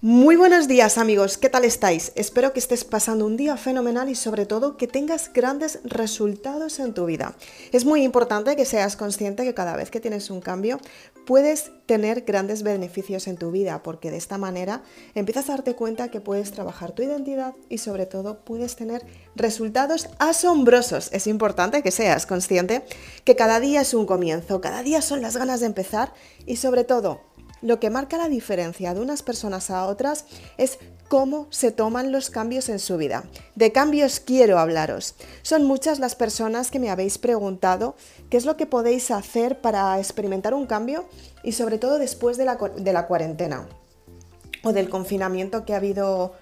Muy buenos días amigos, ¿qué tal estáis? Espero que estés pasando un día fenomenal y sobre todo que tengas grandes resultados en tu vida. Es muy importante que seas consciente que cada vez que tienes un cambio puedes tener grandes beneficios en tu vida porque de esta manera empiezas a darte cuenta que puedes trabajar tu identidad y sobre todo puedes tener resultados asombrosos. Es importante que seas consciente que cada día es un comienzo, cada día son las ganas de empezar y sobre todo lo que marca la diferencia de unas personas a otras es cómo se toman los cambios en su vida. De cambios quiero hablaros. Son muchas las personas que me habéis preguntado qué es lo que podéis hacer para experimentar un cambio y sobre todo después de la, cuarentena o del confinamiento que ha habido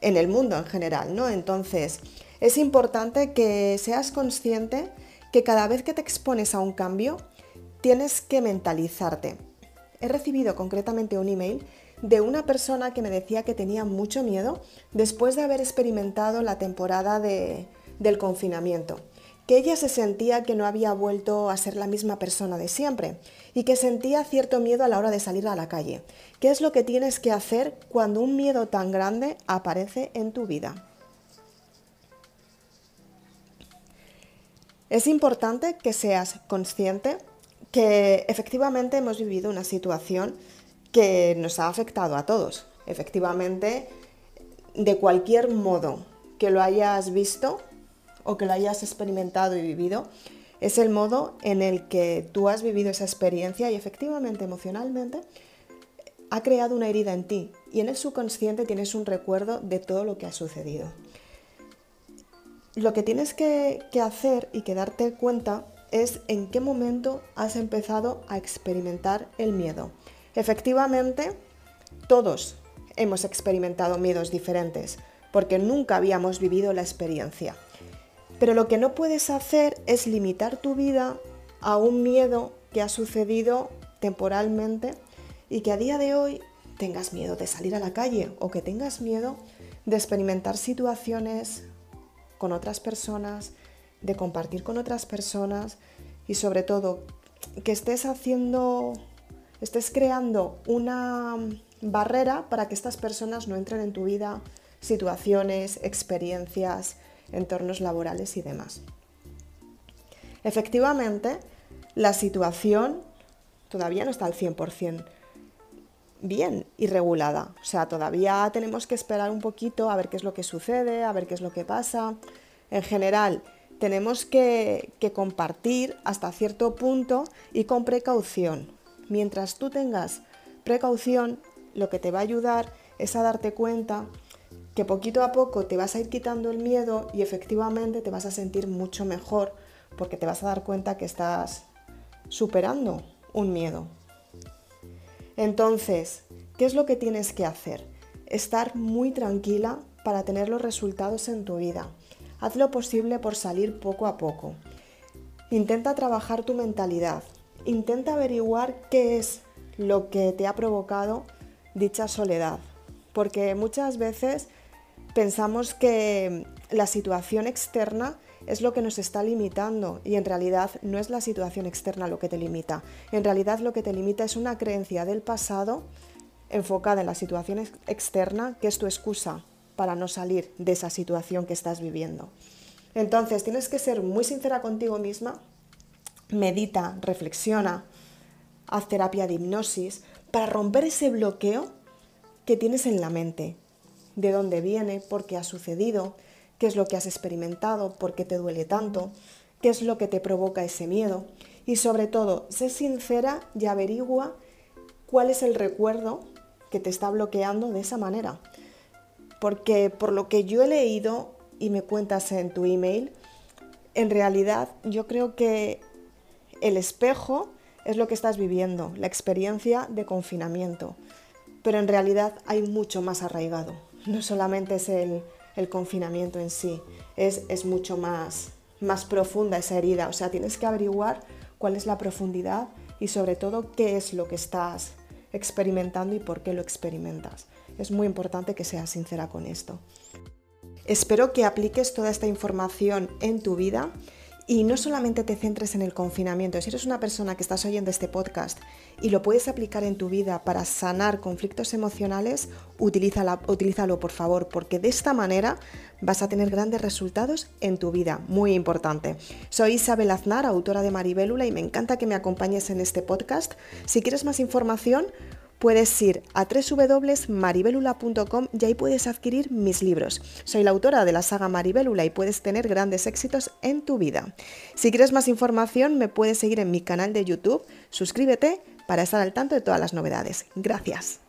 en el mundo en general, ¿no? Entonces, es importante que seas consciente que cada vez que te expones a un cambio, tienes que mentalizarte he recibido concretamente un email de una persona que me decía que tenía mucho miedo después de haber experimentado la temporada del confinamiento, que ella se sentía que no había vuelto a ser la misma persona de siempre y que sentía cierto miedo a la hora de salir a la calle. ¿Qué es lo que tienes que hacer cuando un miedo tan grande aparece en tu vida? Es importante que seas consciente que efectivamente hemos vivido una situación que nos ha afectado a todos. Efectivamente, de cualquier modo que lo hayas visto o que lo hayas experimentado y vivido, es el modo en el que tú has vivido esa experiencia y efectivamente emocionalmente ha creado una herida en ti y en el subconsciente tienes un recuerdo de todo lo que ha sucedido. Lo que tienes que, que hacer y que darte cuenta es en qué momento has empezado a experimentar el miedo. Efectivamente, todos hemos experimentado miedos diferentes porque nunca habíamos vivido la experiencia. Pero lo que no puedes hacer es limitar tu vida a un miedo que ha sucedido temporalmente y que a día de hoy tengas miedo de salir a la calle o que tengas miedo de experimentar situaciones con otras personas, de compartir con otras personas y sobre todo que estés haciendo, estés creando una barrera para que estas personas no entren en tu vida, situaciones, experiencias, entornos laborales y demás. Efectivamente, la situación todavía no está al 100% bien y regulada. O sea, todavía tenemos que esperar un poquito a ver qué es lo que sucede, a ver qué es lo que pasa. En general, tenemos que, compartir hasta cierto punto y con precaución. Mientras tú tengas precaución, lo que te va a ayudar es a darte cuenta que poquito a poco te vas a ir quitando el miedo y efectivamente te vas a sentir mucho mejor porque te vas a dar cuenta que estás superando un miedo. Entonces, ¿qué es lo que tienes que hacer? Estar muy tranquila para tener los resultados en tu vida. Haz lo posible por salir poco a poco. Intenta trabajar tu mentalidad. Intenta averiguar qué es lo que te ha provocado dicha soledad. Porque muchas veces pensamos que la situación externa es lo que nos está limitando y en realidad no es la situación externa lo que te limita. En realidad lo que te limita es una creencia del pasado enfocada en la situación externa que es tu excusa para no salir de esa situación que estás viviendo. Entonces, tienes que ser muy sincera contigo misma, medita, reflexiona, haz terapia de hipnosis para romper ese bloqueo que tienes en la mente. De dónde viene, por qué ha sucedido, qué es lo que has experimentado, por qué te duele tanto, qué es lo que te provoca ese miedo. Y sobre todo, sé sincera y averigua cuál es el recuerdo que te está bloqueando de esa manera porque por lo que yo he leído y me cuentas en tu email, en realidad yo creo que el espejo es lo que estás viviendo, la experiencia de confinamiento, pero en realidad hay mucho más arraigado. No solamente es el, confinamiento en sí, es, es mucho más, más profunda esa herida. O sea, tienes que averiguar cuál es la profundidad y sobre todo qué es lo que estás experimentando y por qué lo experimentas. Es muy importante que seas sincera con esto. Espero que apliques toda esta información en tu vida Y no solamente te centres en el confinamiento, si eres una persona que estás oyendo este podcast y lo puedes aplicar en tu vida para sanar conflictos emocionales, utilízalo por favor, porque de esta manera vas a tener grandes resultados en tu vida, muy importante. Soy Isabel Aznar, autora de Maribélula, y me encanta que me acompañes en este podcast. Si quieres más información, puedes ir a www.maribelula.com y ahí puedes adquirir mis libros. Soy la autora de la saga Maribelula y puedes tener grandes éxitos en tu vida. Si quieres más información, me puedes seguir en mi canal de YouTube. Suscríbete para estar al tanto de todas las novedades. Gracias.